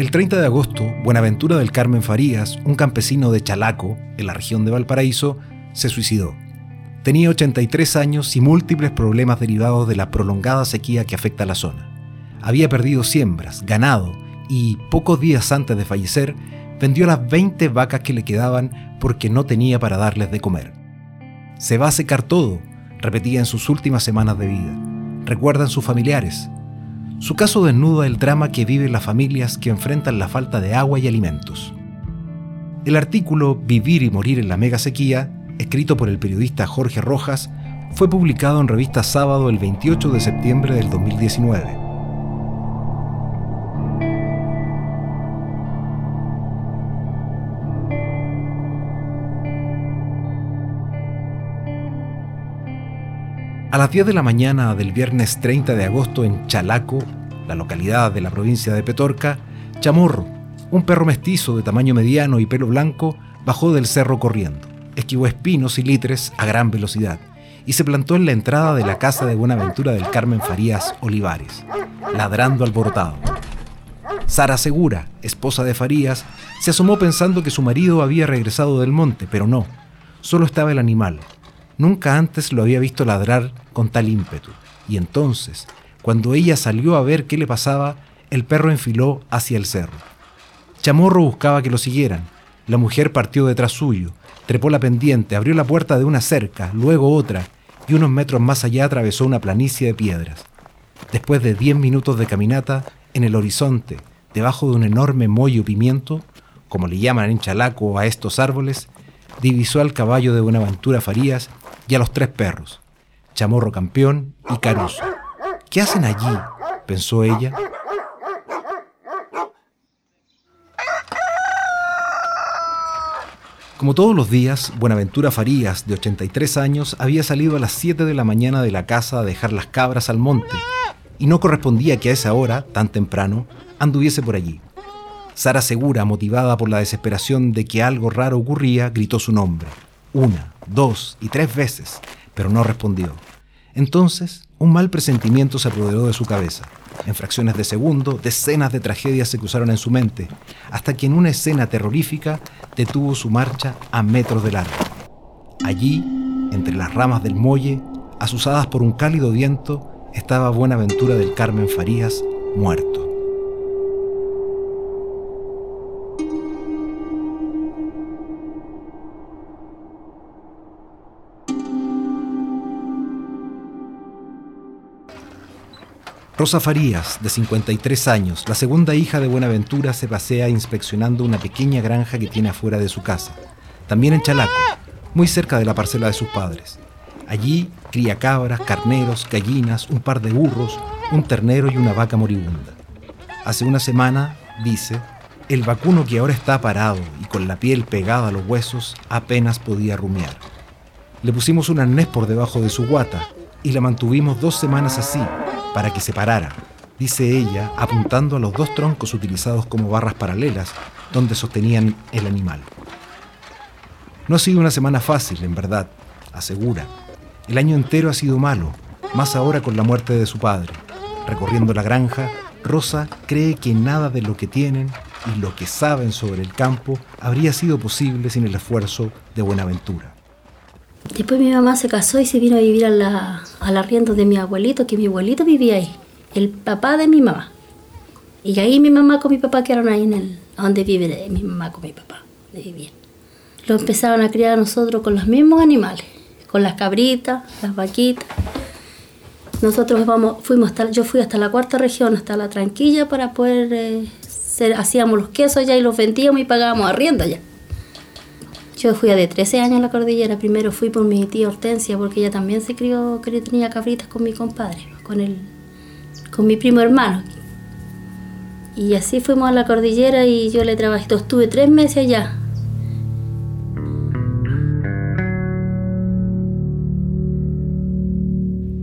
El 30 de agosto, Buenaventura del Carmen Farías, un campesino de Chalaco, en la región de Valparaíso, se suicidó. Tenía 83 años y múltiples problemas derivados de la prolongada sequía que afecta a la zona. Había perdido siembras, ganado y, pocos días antes de fallecer, vendió las 20 vacas que le quedaban porque no tenía para darles de comer. Se va a secar todo, repetía en sus últimas semanas de vida. Recuerdan sus familiares. Su caso desnuda el drama que viven las familias que enfrentan la falta de agua y alimentos. El artículo Vivir y morir en la mega sequía escrito por el periodista Jorge Rojas, fue publicado en revista Sábado el 28 de septiembre del 2019. A las 10 de la mañana del viernes 30 de agosto en Chalaco, la localidad de la provincia de Petorca, Chamorro, un perro mestizo de tamaño mediano y pelo blanco, bajó del cerro corriendo esquivó espinos y litres a gran velocidad y se plantó en la entrada de la casa de Buenaventura del Carmen Farías Olivares, ladrando alborotado. Sara Segura, esposa de Farías, se asomó pensando que su marido había regresado del monte, pero no, solo estaba el animal. Nunca antes lo había visto ladrar con tal ímpetu, y entonces, cuando ella salió a ver qué le pasaba, el perro enfiló hacia el cerro. Chamorro buscaba que lo siguieran. La mujer partió detrás suyo, Trepó la pendiente, abrió la puerta de una cerca, luego otra, y unos metros más allá atravesó una planicie de piedras. Después de diez minutos de caminata, en el horizonte, debajo de un enorme mollo pimiento, como le llaman en Chalaco a estos árboles, divisó al caballo de Buenaventura Farías y a los tres perros, Chamorro Campeón y Caruso. ¿Qué hacen allí? pensó ella, Como todos los días, Buenaventura Farías, de 83 años, había salido a las 7 de la mañana de la casa a dejar las cabras al monte, y no correspondía que a esa hora, tan temprano, anduviese por allí. Sara Segura, motivada por la desesperación de que algo raro ocurría, gritó su nombre, una, dos y tres veces, pero no respondió. Entonces, un mal presentimiento se apoderó de su cabeza. En fracciones de segundo, decenas de tragedias se cruzaron en su mente, hasta que en una escena terrorífica detuvo su marcha a metros de largo. Allí, entre las ramas del muelle, asusadas por un cálido viento, estaba Buenaventura del Carmen Farías muerto. Rosa Farías, de 53 años, la segunda hija de Buenaventura, se pasea inspeccionando una pequeña granja que tiene afuera de su casa, también en Chalaco, muy cerca de la parcela de sus padres. Allí cría cabras, carneros, gallinas, un par de burros, un ternero y una vaca moribunda. Hace una semana, dice, el vacuno que ahora está parado y con la piel pegada a los huesos apenas podía rumiar. Le pusimos un arnés por debajo de su guata y la mantuvimos dos semanas así, para que se parara, dice ella, apuntando a los dos troncos utilizados como barras paralelas donde sostenían el animal. No ha sido una semana fácil, en verdad, asegura. El año entero ha sido malo, más ahora con la muerte de su padre. Recorriendo la granja, Rosa cree que nada de lo que tienen y lo que saben sobre el campo habría sido posible sin el esfuerzo de Buenaventura. Después mi mamá se casó y se vino a vivir a la, al arriendo de mi abuelito, que mi abuelito vivía ahí, el papá de mi mamá. Y ahí mi mamá con mi papá quedaron ahí en el, donde vive mi mamá con mi papá, de. Lo empezaron a criar a nosotros con los mismos animales, con las cabritas, las vaquitas. Nosotros vamos, fuimos hasta, yo fui hasta la cuarta región, hasta la Tranquilla, para poder, eh, hacíamos los quesos allá y los vendíamos y pagábamos arriendo allá. Yo fui a de 13 años a la cordillera. Primero fui por mi tía Hortensia, porque ella también se crió, que tenía cabritas con mi compadre, con, el, con mi primo hermano. Y así fuimos a la cordillera y yo le trabajé. Estuve tres meses allá.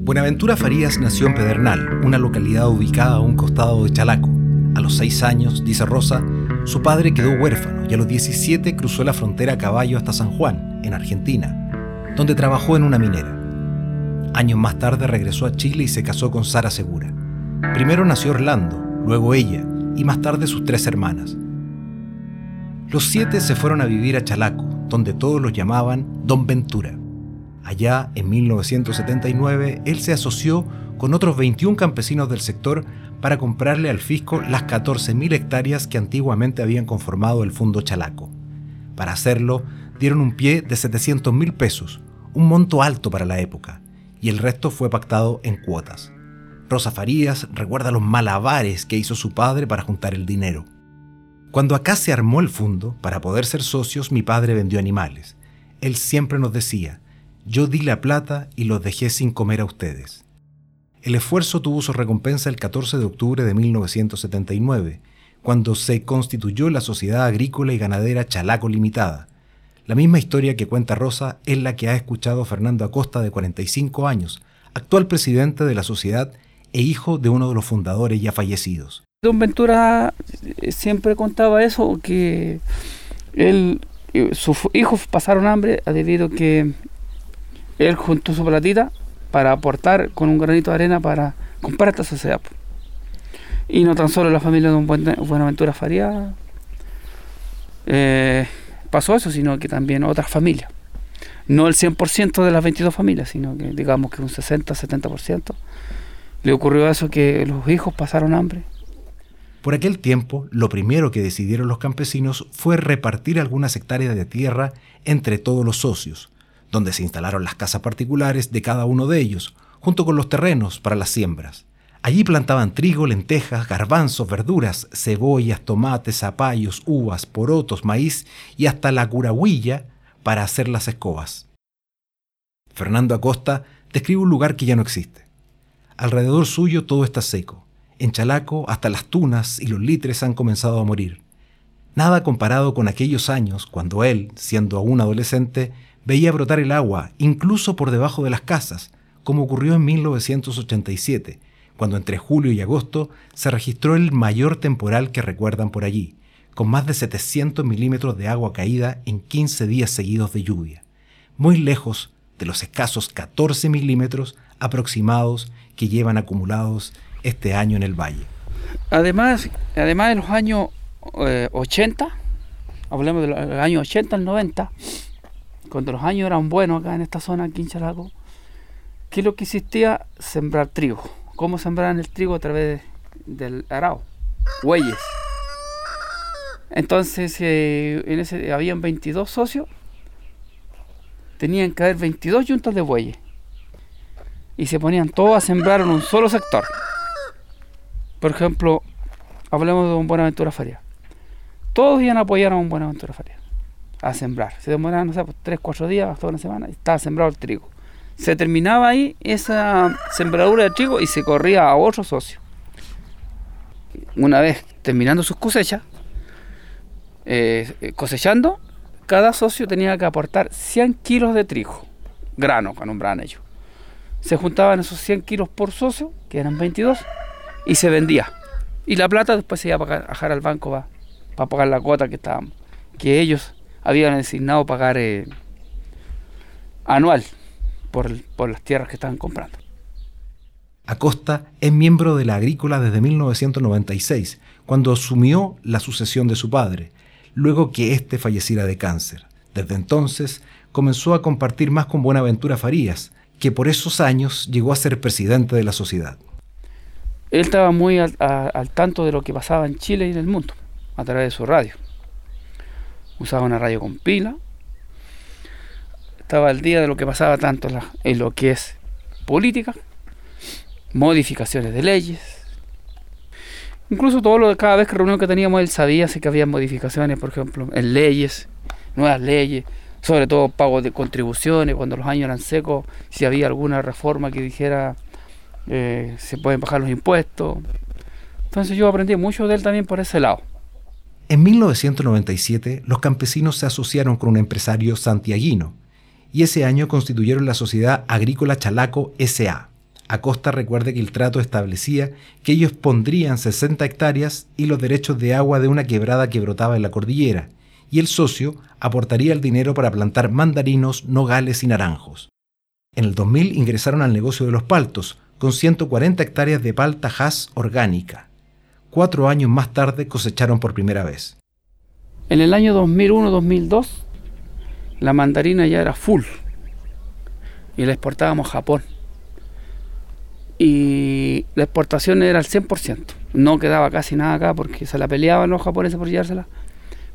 Buenaventura Farías nació en Pedernal, una localidad ubicada a un costado de Chalaco. A los seis años, dice Rosa, su padre quedó huérfano y a los 17 cruzó la frontera a caballo hasta San Juan, en Argentina, donde trabajó en una minera. Años más tarde regresó a Chile y se casó con Sara Segura. Primero nació Orlando, luego ella, y más tarde sus tres hermanas. Los siete se fueron a vivir a Chalaco, donde todos los llamaban Don Ventura. Allá, en 1979, él se asoció con otros 21 campesinos del sector para comprarle al fisco las 14.000 hectáreas que antiguamente habían conformado el Fondo Chalaco. Para hacerlo, dieron un pie de 700 mil pesos, un monto alto para la época, y el resto fue pactado en cuotas. Rosa Farías recuerda los malabares que hizo su padre para juntar el dinero. Cuando acá se armó el fondo, para poder ser socios, mi padre vendió animales. Él siempre nos decía, yo di la plata y los dejé sin comer a ustedes. El esfuerzo tuvo su recompensa el 14 de octubre de 1979, cuando se constituyó la Sociedad Agrícola y Ganadera Chalaco Limitada. La misma historia que cuenta Rosa es la que ha escuchado Fernando Acosta de 45 años, actual presidente de la sociedad e hijo de uno de los fundadores ya fallecidos. Don Ventura siempre contaba eso, que él, sus hijos pasaron hambre debido a que él juntó su platita para aportar con un granito de arena para comprar esta sociedad. Y no tan solo la familia de Don Buenaventura Faría eh, pasó eso, sino que también otras familias. No el 100% de las 22 familias, sino que digamos que un 60-70% le ocurrió eso que los hijos pasaron hambre. Por aquel tiempo, lo primero que decidieron los campesinos fue repartir algunas hectáreas de tierra entre todos los socios, donde se instalaron las casas particulares de cada uno de ellos, junto con los terrenos para las siembras. Allí plantaban trigo, lentejas, garbanzos, verduras, cebollas, tomates, zapallos, uvas, porotos, maíz y hasta la curahuilla para hacer las escobas. Fernando Acosta describe un lugar que ya no existe. Alrededor suyo todo está seco. En Chalaco hasta las tunas y los litres han comenzado a morir. Nada comparado con aquellos años cuando él, siendo aún adolescente, veía brotar el agua incluso por debajo de las casas, como ocurrió en 1987, cuando entre julio y agosto se registró el mayor temporal que recuerdan por allí, con más de 700 milímetros de agua caída en 15 días seguidos de lluvia, muy lejos de los escasos 14 milímetros aproximados que llevan acumulados este año en el valle. Además, además de los años 80, eh, hablemos de los años 80 al 90, cuando los años eran buenos acá en esta zona, aquí en Chalaco, ¿qué es lo que existía? Sembrar trigo. ¿Cómo sembraban el trigo? A través del arao, bueyes. Entonces, eh, en ese, habían 22 socios, tenían que haber 22 juntas de bueyes. Y se ponían todos a sembrar en un solo sector. Por ejemplo, hablemos de un Buenaventura Faria. Todos iban a apoyar a un Buenaventura Faria a sembrar. Se demoraban, no sé, pues, tres, cuatro días, hasta una semana, estaba sembrado el trigo. Se terminaba ahí esa sembradura de trigo y se corría a otro socio. Una vez terminando sus cosechas, eh, cosechando, cada socio tenía que aportar 100 kilos de trigo, grano, que nombraban ellos. Se juntaban esos 100 kilos por socio, que eran 22, y se vendía. Y la plata después se iba a bajar al banco para pagar la cuota que estaban, que ellos habían designado pagar eh, anual por, por las tierras que estaban comprando. Acosta es miembro de la Agrícola desde 1996, cuando asumió la sucesión de su padre, luego que éste falleciera de cáncer. Desde entonces comenzó a compartir más con Buenaventura Farías, que por esos años llegó a ser presidente de la sociedad. Él estaba muy al, al tanto de lo que pasaba en Chile y en el mundo, a través de su radio usaba una radio con pila, estaba al día de lo que pasaba tanto en lo que es política, modificaciones de leyes. Incluso todo lo de cada vez que reunión que teníamos él sabía si que había modificaciones, por ejemplo, en leyes, nuevas leyes, sobre todo pagos de contribuciones, cuando los años eran secos, si había alguna reforma que dijera eh, se pueden bajar los impuestos. Entonces yo aprendí mucho de él también por ese lado. En 1997, los campesinos se asociaron con un empresario santiaguino y ese año constituyeron la Sociedad Agrícola Chalaco SA. Acosta recuerda que el trato establecía que ellos pondrían 60 hectáreas y los derechos de agua de una quebrada que brotaba en la cordillera, y el socio aportaría el dinero para plantar mandarinos, nogales y naranjos. En el 2000 ingresaron al negocio de los paltos, con 140 hectáreas de palta haz orgánica. Cuatro años más tarde cosecharon por primera vez. En el año 2001-2002, la mandarina ya era full y la exportábamos a Japón. Y la exportación era al 100%. No quedaba casi nada acá porque se la peleaban los japoneses por llevársela.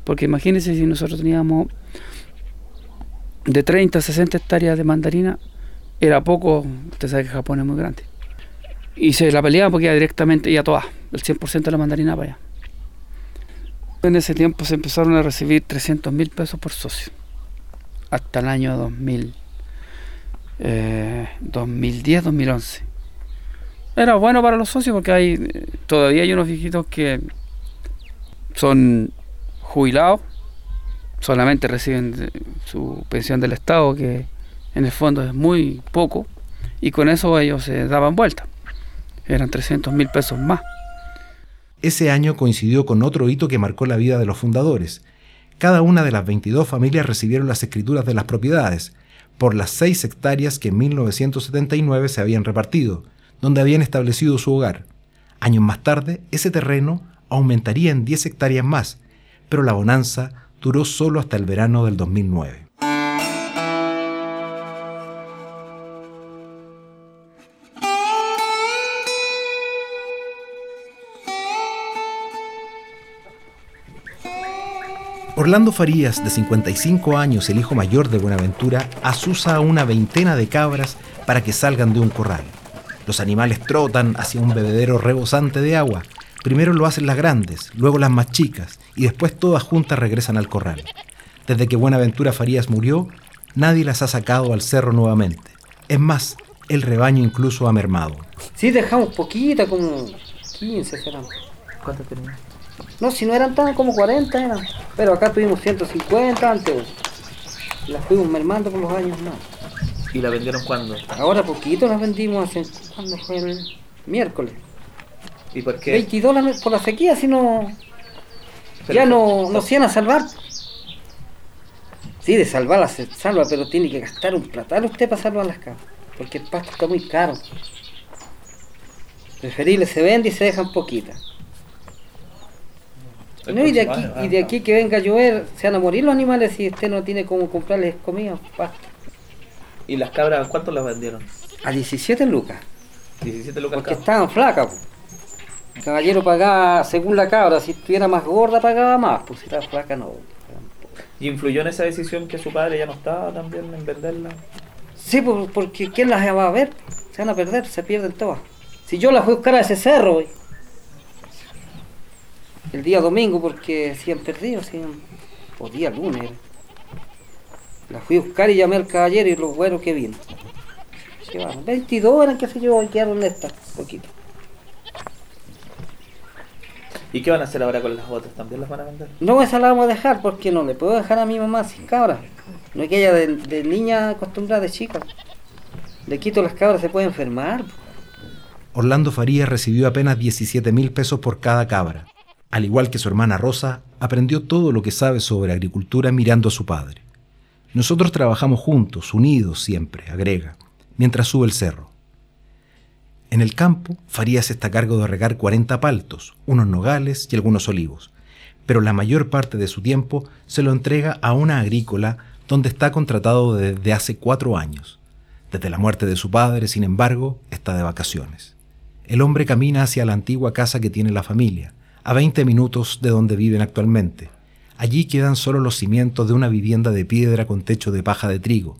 Porque imagínense si nosotros teníamos de 30 a 60 hectáreas de mandarina, era poco, usted sabe que Japón es muy grande. Y se la peleaban porque iba directamente, ya toda, el 100% de la mandarina para allá. En ese tiempo se empezaron a recibir 300 mil pesos por socio, hasta el año 2000, 2010-2011. Eh, Era bueno para los socios porque hay todavía hay unos viejitos que son jubilados, solamente reciben su pensión del Estado, que en el fondo es muy poco, y con eso ellos se daban vuelta. Eran 300 mil pesos más. Ese año coincidió con otro hito que marcó la vida de los fundadores. Cada una de las 22 familias recibieron las escrituras de las propiedades, por las 6 hectáreas que en 1979 se habían repartido, donde habían establecido su hogar. Años más tarde, ese terreno aumentaría en 10 hectáreas más, pero la bonanza duró solo hasta el verano del 2009. Orlando Farías, de 55 años, el hijo mayor de Buenaventura, asusa a una veintena de cabras para que salgan de un corral. Los animales trotan hacia un bebedero rebosante de agua. Primero lo hacen las grandes, luego las más chicas, y después todas juntas regresan al corral. Desde que Buenaventura Farías murió, nadie las ha sacado al cerro nuevamente. Es más, el rebaño incluso ha mermado. Sí, dejamos poquita, como 15 serán. ¿Cuánto? No, si no eran tan como 40 eran. Pero acá tuvimos 150 antes. Las fuimos mermando por los años más. ¿Y la vendieron cuándo? Ahora poquito las vendimos hace. ¿Cuándo fue el miércoles? ¿Y por qué? 20 dólares por la sequía, si no. Pero- ya no nos iban a salvar. Sí, de salvarlas se salva, pero tiene que gastar un platal usted para salvar las cabras. Porque el pasto está muy caro. Preferible se vende y se dejan poquitas. No, y de aquí, y de aquí que venga a llover, se van a morir los animales si usted no tiene cómo comprarles comida. ¿Y las cabras cuánto las vendieron? A 17 lucas, 17 lucas porque estaban flacas. El caballero pagaba según la cabra, si estuviera más gorda pagaba más, pues si estaba flaca no. ¿Y influyó en esa decisión que su padre ya no estaba también en venderla? Sí, porque ¿quién las va a ver? Se van a perder, se pierden todas. Si yo las fui a buscar a ese cerro, el día domingo, porque se han perdido, se han- o día lunes. Las fui a buscar y llamé al caballero y lo bueno que vino. Se van, 22 eran, qué sé yo, y quedaron estas, poquito. ¿Y qué van a hacer ahora con las otras? ¿También las van a vender? No, esa la vamos a dejar porque no le puedo dejar a mi mamá sin cabras. No es que ella de, de niña acostumbrada de chica. Le quito las cabras, se puede enfermar. Orlando Farías recibió apenas 17 mil pesos por cada cabra. Al igual que su hermana Rosa, aprendió todo lo que sabe sobre agricultura mirando a su padre. Nosotros trabajamos juntos, unidos siempre, agrega, mientras sube el cerro. En el campo, Farías está a cargo de regar 40 paltos, unos nogales y algunos olivos, pero la mayor parte de su tiempo se lo entrega a una agrícola donde está contratado desde hace cuatro años. Desde la muerte de su padre, sin embargo, está de vacaciones. El hombre camina hacia la antigua casa que tiene la familia, a 20 minutos de donde viven actualmente. Allí quedan solo los cimientos de una vivienda de piedra con techo de paja de trigo,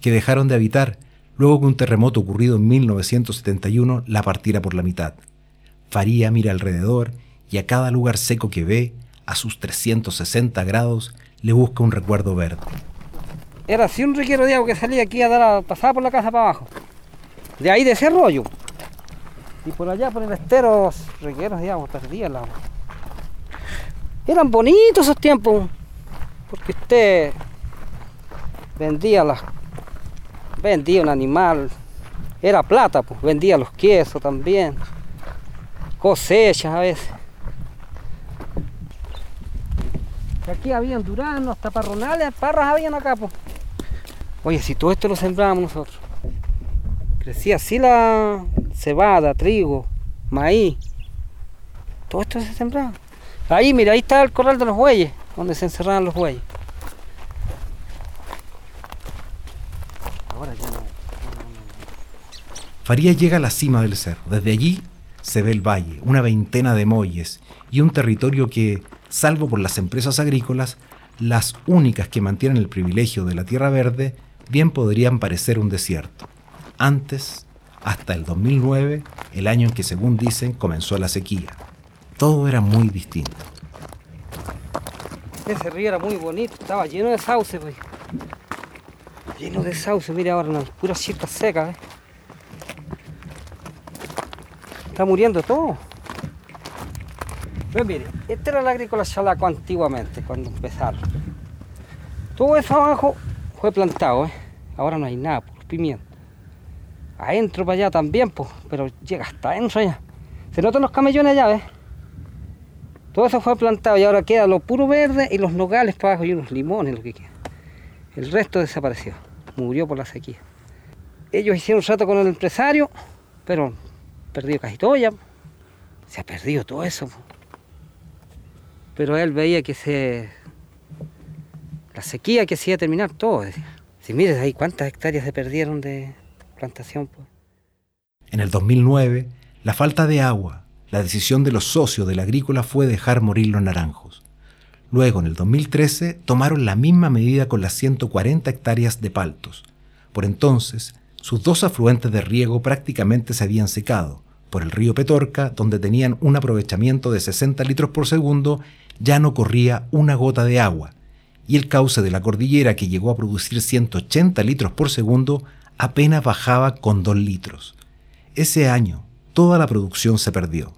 que dejaron de habitar luego que un terremoto ocurrido en 1971 la partiera por la mitad. Faría mira alrededor y a cada lugar seco que ve, a sus 360 grados, le busca un recuerdo verde. Era así un riquero de agua que salía aquí a dar a, por la casa para abajo. De ahí de ese rollo. Y por allá por el estero, regueros agua, perdía el agua. Eran bonitos esos tiempos. Porque usted vendía las. Vendía un animal. Era plata, pues. Vendía los quesos también. Cosechas a veces. Y Aquí habían duranos, taparronales, parras habían acá, pues. Oye, si todo esto lo sembrábamos nosotros. Crecía así la cebada, trigo, maíz. Todo esto se sembraba. Ahí, mira, ahí está el corral de los bueyes, donde se encerraban los bueyes. Ahora ya no. Farías llega a la cima del cerro. Desde allí se ve el valle, una veintena de muelles y un territorio que, salvo por las empresas agrícolas, las únicas que mantienen el privilegio de la tierra verde, bien podrían parecer un desierto. Antes, hasta el 2009, el año en que según dicen comenzó la sequía. Todo era muy distinto. Ese río era muy bonito, estaba lleno de sauce, pues. Lleno de sauce, mira ahora, no, puras chispas secas, ¿eh? Está muriendo todo. Pues mire, este era el agrícola chalaco antiguamente, cuando empezaron. Todo eso abajo fue plantado, ¿eh? Ahora no hay nada, por pimiento. Adentro para allá también, pues, pero llega hasta adentro allá. Se notan los camellones allá, ¿ves? Todo eso fue plantado y ahora queda lo puro verde y los nogales para abajo y unos limones, lo que queda. El resto desapareció, murió por la sequía. Ellos hicieron un rato con el empresario, pero perdido casi todo ya. Se ha perdido todo eso. Pero él veía que se. La sequía que se iba a terminar todo. Si mires ahí cuántas hectáreas se perdieron de plantación. En el 2009, la falta de agua, la decisión de los socios del agrícola fue dejar morir los naranjos. Luego, en el 2013, tomaron la misma medida con las 140 hectáreas de paltos. Por entonces, sus dos afluentes de riego prácticamente se habían secado. Por el río Petorca, donde tenían un aprovechamiento de 60 litros por segundo, ya no corría una gota de agua, y el cauce de la cordillera, que llegó a producir 180 litros por segundo, apenas bajaba con 2 litros. Ese año, toda la producción se perdió.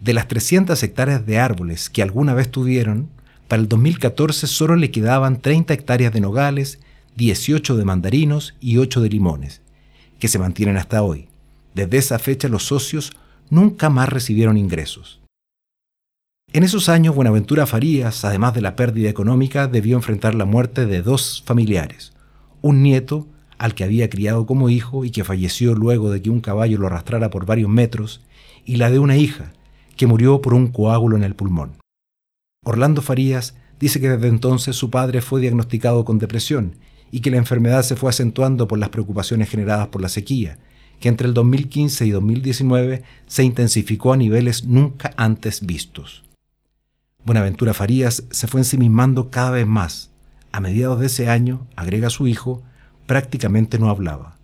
De las 300 hectáreas de árboles que alguna vez tuvieron, para el 2014 solo le quedaban 30 hectáreas de nogales, 18 de mandarinos y 8 de limones, que se mantienen hasta hoy. Desde esa fecha los socios nunca más recibieron ingresos. En esos años Buenaventura Farías, además de la pérdida económica, debió enfrentar la muerte de dos familiares, un nieto al que había criado como hijo y que falleció luego de que un caballo lo arrastrara por varios metros, y la de una hija, que murió por un coágulo en el pulmón. Orlando Farías dice que desde entonces su padre fue diagnosticado con depresión y que la enfermedad se fue acentuando por las preocupaciones generadas por la sequía, que entre el 2015 y 2019 se intensificó a niveles nunca antes vistos. Buenaventura Farías se fue ensimismando cada vez más. A mediados de ese año, agrega su hijo, prácticamente no hablaba.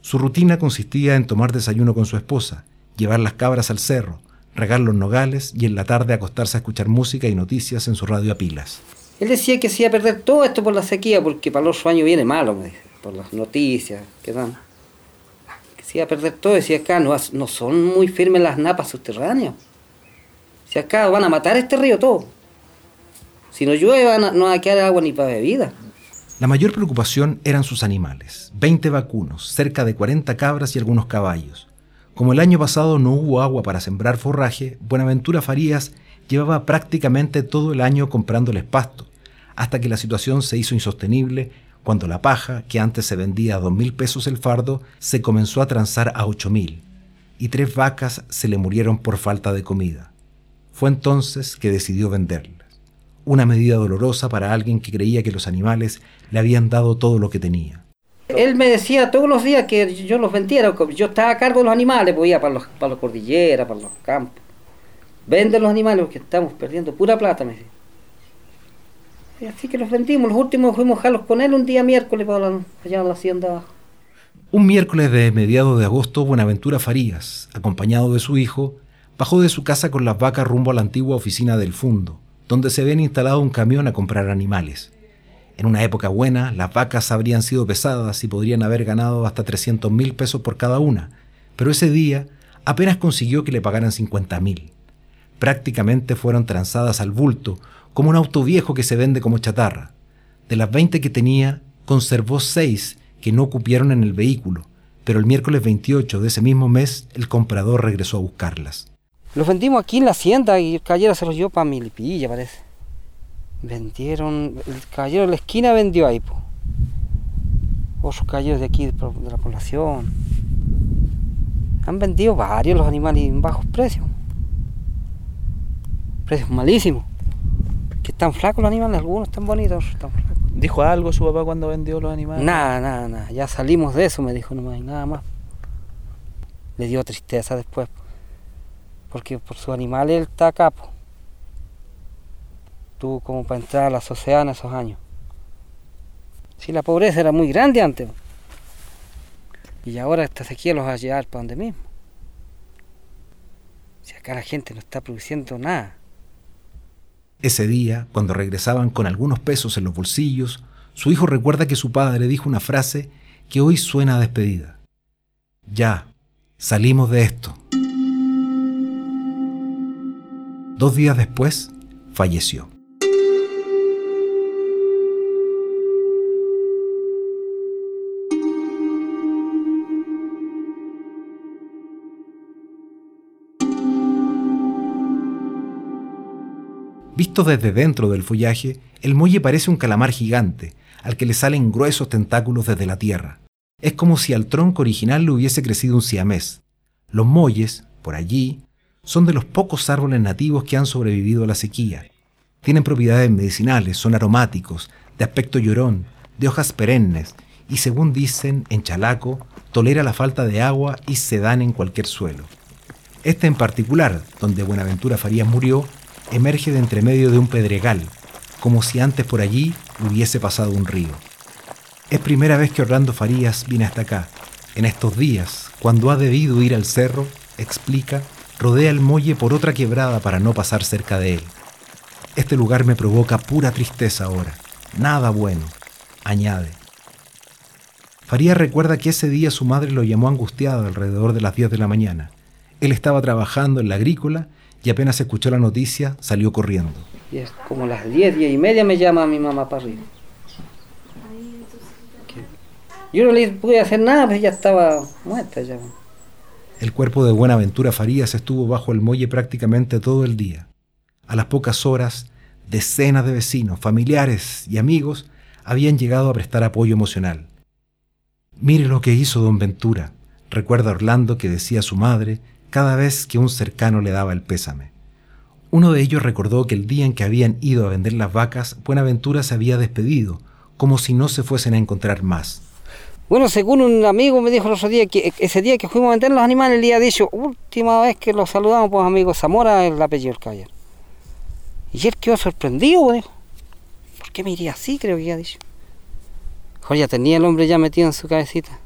Su rutina consistía en tomar desayuno con su esposa, llevar las cabras al cerro, regar los nogales y en la tarde acostarse a escuchar música y noticias en su radio a pilas. Él decía que se iba a perder todo esto por la sequía, porque para los años viene malo, me dice, por las noticias que dan. Que se iba a perder todo, decía acá, no, no son muy firmes las napas subterráneas. Si acá van a matar este río todo. Si no llueve, no va a quedar agua ni para bebida. La mayor preocupación eran sus animales, 20 vacunos, cerca de 40 cabras y algunos caballos. Como el año pasado no hubo agua para sembrar forraje, Buenaventura Farías llevaba prácticamente todo el año comprándoles pasto, hasta que la situación se hizo insostenible cuando la paja, que antes se vendía a dos mil pesos el fardo, se comenzó a transar a ocho mil, y tres vacas se le murieron por falta de comida. Fue entonces que decidió venderlas. Una medida dolorosa para alguien que creía que los animales le habían dado todo lo que tenía. Él me decía todos los días que yo los vendiera, yo estaba a cargo de los animales, pues iba para los, para las cordilleras, para los campos. Vende los animales porque estamos perdiendo pura plata, me decía. Y así que los vendimos, los últimos fuimos a jalos con él un día miércoles para la, allá en la hacienda abajo. Un miércoles de mediados de agosto, Buenaventura Farías, acompañado de su hijo, bajó de su casa con las vacas rumbo a la antigua oficina del Fundo, donde se habían instalado un camión a comprar animales. En una época buena, las vacas habrían sido pesadas y podrían haber ganado hasta 300 mil pesos por cada una, pero ese día apenas consiguió que le pagaran 50 mil. Prácticamente fueron transadas al bulto, como un auto viejo que se vende como chatarra. De las 20 que tenía, conservó 6 que no cupieron en el vehículo, pero el miércoles 28 de ese mismo mes el comprador regresó a buscarlas. Los vendimos aquí en la hacienda y el caballero se los llevó para Milipilla, parece. Vendieron, el caballero de la esquina vendió ahí, po. Otros caballeros de aquí, de, la población. Han vendido varios los animales en bajos precios. Precios malísimos. Que están flacos los animales, algunos están bonitos, otros están flacos. ¿Dijo algo su papá cuando vendió los animales? Nada, nada, nada. Ya salimos de eso, me dijo nomás, y nada más. Le dio tristeza después. Porque por sus animales él está acá. po. Tuvo como para entrar a la sociedad en esos años. Sí, la pobreza era muy grande antes. Y ahora esta sequía los va a llevar para donde mismo. Si acá la gente no está produciendo nada. Ese día, cuando regresaban con algunos pesos en los bolsillos, su hijo recuerda que su padre dijo una frase que hoy suena a despedida. Ya, salimos de esto. Dos días después, falleció. Visto desde dentro del follaje, el muelle parece un calamar gigante, al que le salen gruesos tentáculos desde la tierra. Es como si al tronco original le hubiese crecido un siamés. Los muelles, por allí, son de los pocos árboles nativos que han sobrevivido a la sequía. Tienen propiedades medicinales, son aromáticos, de aspecto llorón, de hojas perennes, y según dicen, en Chalaco, tolera la falta de agua y se dan en cualquier suelo. Este en particular, donde Buenaventura Farías murió, emerge de entre medio de un pedregal, como si antes por allí hubiese pasado un río. Es primera vez que Orlando Farías viene hasta acá. En estos días, cuando ha debido ir al cerro, explica, rodea el muelle por otra quebrada para no pasar cerca de él. Este lugar me provoca pura tristeza ahora, nada bueno, añade. Farías recuerda que ese día su madre lo llamó angustiado alrededor de las 10 de la mañana. Él estaba trabajando en la agrícola y apenas escuchó la noticia salió corriendo. Y es como las 10, 10 y media me llama mi mamá para arriba. Yo no le pude hacer nada, pues ella estaba muerta ya. El cuerpo de Buenaventura Farías estuvo bajo el muelle prácticamente todo el día. A las pocas horas, decenas de vecinos, familiares y amigos habían llegado a prestar apoyo emocional. Mire lo que hizo don Ventura, recuerda Orlando que decía su madre cada vez que un cercano le daba el pésame. Uno de ellos recordó que el día en que habían ido a vender las vacas, Buenaventura se había despedido, como si no se fuesen a encontrar más. Bueno, según un amigo me dijo el otro día que ese día que fuimos a vender los animales, le había dicho, última vez que los saludamos, pues amigo Zamora, el apellido del caballero. Y él quedó sorprendido, pues, dijo. ¿Por qué me iría así? Creo que había dicho. Joder, ya tenía el hombre ya metido en su cabecita.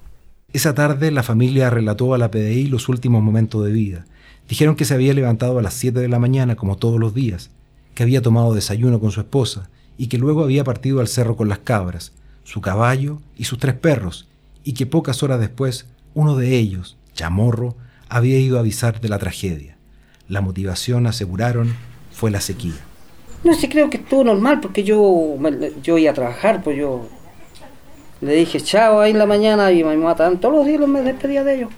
Esa tarde la familia relató a la PDI los últimos momentos de vida. Dijeron que se había levantado a las 7 de la mañana como todos los días, que había tomado desayuno con su esposa y que luego había partido al cerro con las cabras, su caballo y sus tres perros, y que pocas horas después uno de ellos, Chamorro, había ido a avisar de la tragedia. La motivación, aseguraron, fue la sequía. No sé, creo que estuvo normal porque yo, me- yo iba a trabajar, pues yo le dije chao ahí en la mañana y mi mamá también, todos los días me despedía de ellos.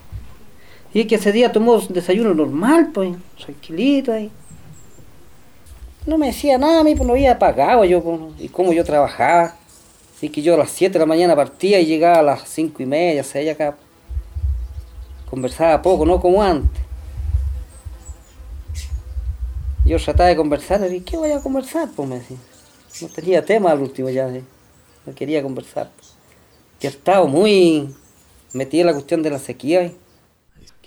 Y es que ese día tomó desayuno normal, pues, tranquilito ahí. No me decía nada a mí, pues no había pagado yo, pues, y cómo yo trabajaba. Así que yo a las 7 de la mañana partía y llegaba a las 5 y media, 6 acá. Conversaba poco, no como antes. Yo trataba de conversar, le dije, ¿qué voy a conversar? Pues me decía. No tenía tema al último ya, ¿sí? no quería conversar. Que he estado muy metido en la cuestión de la sequía. ¿sí?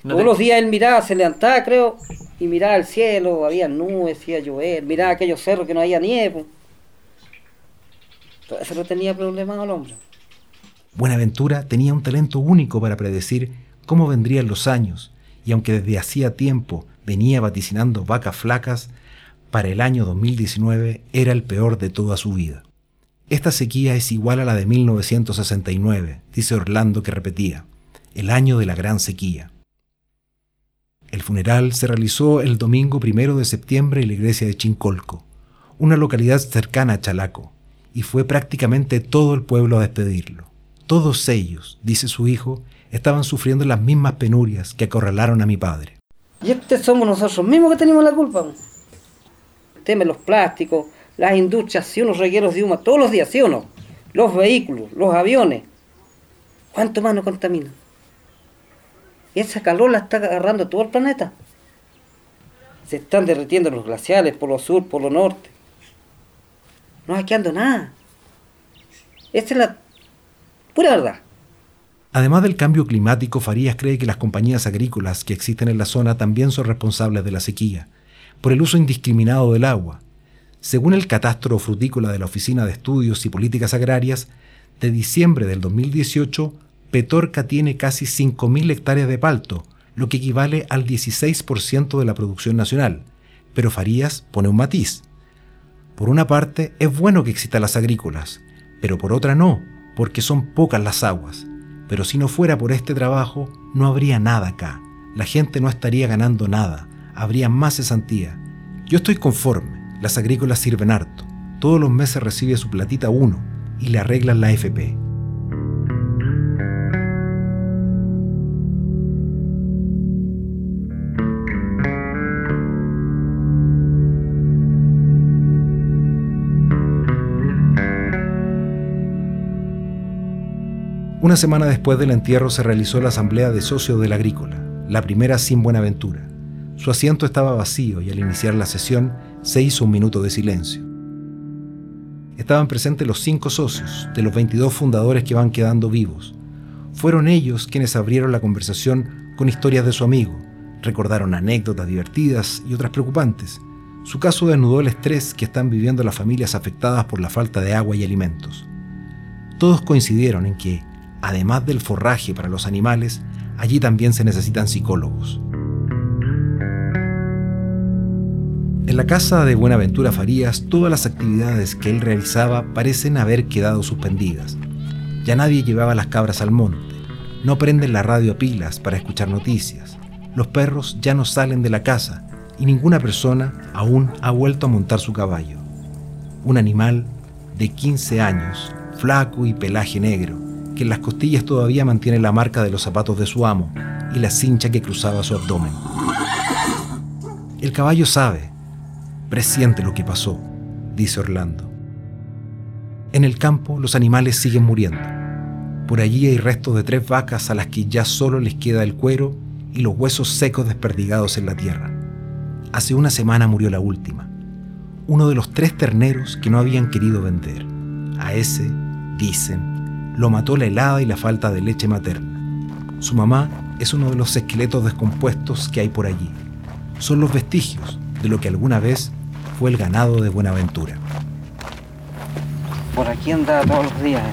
No Todos te- los días él miraba, se levantaba, creo, y miraba el cielo, había nubes, iba a llover, miraba aquellos cerros que no había nieve. pues. Eso tenía problema al hombre. Buenaventura tenía un talento único para predecir cómo vendrían los años, y aunque desde hacía tiempo venía vaticinando vacas flacas, para el año 2019 era el peor de toda su vida. Esta sequía es igual a la de 1969, dice Orlando que repetía, el año de la gran sequía. El funeral se realizó el domingo primero de septiembre en la iglesia de Chincolco, una localidad cercana a Chalaco, y fue prácticamente todo el pueblo a despedirlo. Todos ellos, dice su hijo, estaban sufriendo las mismas penurias que acorralaron a mi padre. Y este somos nosotros mismos que tenemos la culpa. El tema de los plásticos, las industrias, sí, unos regueros de humo todos los días, ¿sí o no? Los vehículos, los aviones. ¿Cuánto más nos contaminan? Esa calor la está agarrando todo el planeta. Se están derritiendo los glaciares por lo sur, por lo norte. No va quedando nada. Esta es la pura verdad. Además del cambio climático, Farías cree que las compañías agrícolas que existen en la zona también son responsables de la sequía, por el uso indiscriminado del agua. Según el catastro frutícola de la Oficina de Estudios y Políticas Agrarias, de diciembre del 2018, Petorca tiene casi 5.000 hectáreas de palto, lo que equivale al 16% de la producción nacional. Pero Farías pone un matiz. Por una parte, es bueno que existan las agrícolas, pero por otra no, porque son pocas las aguas. Pero si no fuera por este trabajo, no habría nada acá. La gente no estaría ganando nada, habría más cesantía. Yo estoy conforme, las agrícolas sirven harto. Todos los meses recibe su platita uno y le arreglan la FP. Una semana después del entierro se realizó la asamblea de socios del agrícola, la primera sin Buenaventura. Su asiento estaba vacío y al iniciar la sesión se hizo un minuto de silencio. Estaban presentes los cinco socios, de los 22 fundadores que van quedando vivos. Fueron ellos quienes abrieron la conversación con historias de su amigo, recordaron anécdotas divertidas y otras preocupantes. Su caso desnudó el estrés que están viviendo las familias afectadas por la falta de agua y alimentos. Todos coincidieron en que además del forraje para los animales, allí también se necesitan psicólogos. En la casa de Buenaventura Farías, todas las actividades que él realizaba parecen haber quedado suspendidas. Ya nadie llevaba las cabras al monte, no prenden la radio a pilas para escuchar noticias, los perros ya no salen de la casa y ninguna persona aún ha vuelto a montar su caballo. Un animal de 15 años, flaco y pelaje negro, que en las costillas todavía mantiene la marca de los zapatos de su amo y la cincha que cruzaba su abdomen. El caballo sabe, presiente lo que pasó, dice Orlando. En el campo los animales siguen muriendo. Por allí hay restos de tres vacas a las que ya solo les queda el cuero y los huesos secos desperdigados en la tierra. Hace una semana murió la última, uno de los tres terneros que no habían querido vender. A ese, dicen, lo mató la helada y la falta de leche materna. Su mamá es uno de los esqueletos descompuestos que hay por allí. Son los vestigios de lo que alguna vez fue el ganado de Buenaventura. Por aquí andaba todos los días.